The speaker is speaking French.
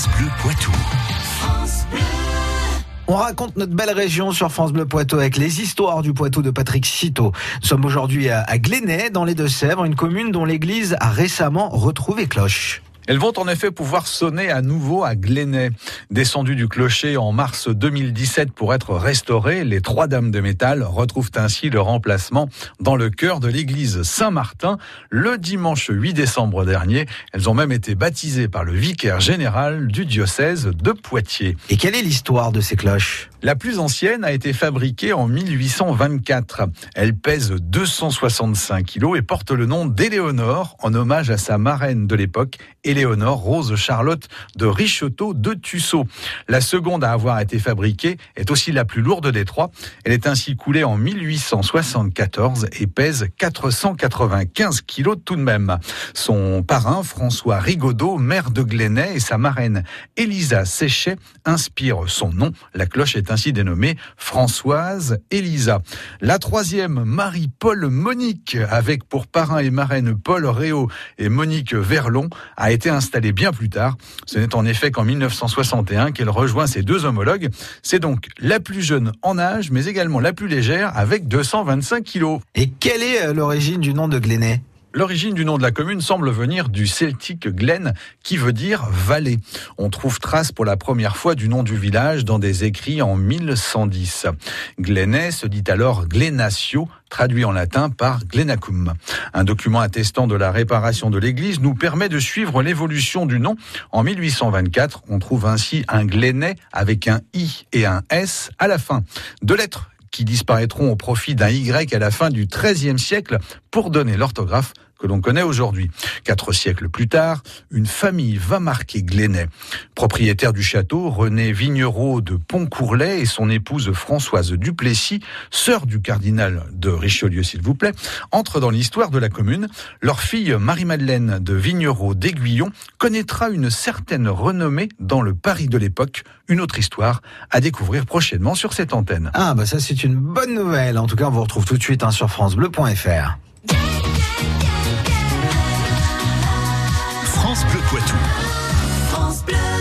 France Bleu Poitou. On raconte notre belle région sur France Bleu Poitou avec les histoires du Poitou de Patrick Citeau. Nous sommes aujourd'hui à Glénay, dans les Deux-Sèvres, une commune dont l'église a récemment retrouvé cloche. Elles vont en effet pouvoir sonner à nouveau à Glénay. Descendues du clocher en mars 2017 pour être restaurées, les trois dames de métal retrouvent ainsi leur emplacement dans le cœur de l'église Saint-Martin le dimanche 8 décembre dernier. Elles ont même été baptisées par le vicaire général du diocèse de Poitiers. Et quelle est l'histoire de ces cloches? La plus ancienne a été fabriquée en 1824. Elle pèse 265 kilos et porte le nom d'Éléonore en hommage à sa marraine de l'époque, Éléonore Rose Charlotte de Richeteau de Tussaud. La seconde à avoir été fabriquée est aussi la plus lourde des trois. Elle est ainsi coulée en 1874 et pèse 495 kilos tout de même. Son parrain, François Rigaudot, maire de Glénay, et sa marraine, Elisa Séchet, inspirent son nom. La cloche est ainsi dénommée Françoise Elisa. La troisième, Marie-Paul Monique, avec pour parrain et marraine Paul Réau et Monique Verlon, a été installée bien plus tard. Ce n'est en effet qu'en 1961 qu'elle rejoint ses deux homologues. C'est donc la plus jeune en âge, mais également la plus légère, avec 225 kilos. Et quelle est euh, l'origine du nom de Glénay L'origine du nom de la commune semble venir du celtique Glen, qui veut dire vallée. On trouve trace pour la première fois du nom du village dans des écrits en 1110. Glenay se dit alors Glenatio, traduit en latin par Glenacum. Un document attestant de la réparation de l'église nous permet de suivre l'évolution du nom. En 1824, on trouve ainsi un Glenay avec un I et un S à la fin. Deux lettres qui disparaîtront au profit d'un Y à la fin du XIIIe siècle pour donner l'orthographe que l'on connaît aujourd'hui. Quatre siècles plus tard, une famille va marquer Glénay. Propriétaire du château, René Vignereau de Pontcourlet et son épouse Françoise Duplessis, sœur du cardinal de Richelieu s'il vous plaît, entrent dans l'histoire de la commune. Leur fille Marie-Madeleine de Vignereau d'Aiguillon connaîtra une certaine renommée dans le Paris de l'époque. Une autre histoire à découvrir prochainement sur cette antenne. Ah bah ça c'est une bonne nouvelle. En tout cas on vous retrouve tout de suite hein, sur francebleu.fr. Poitou.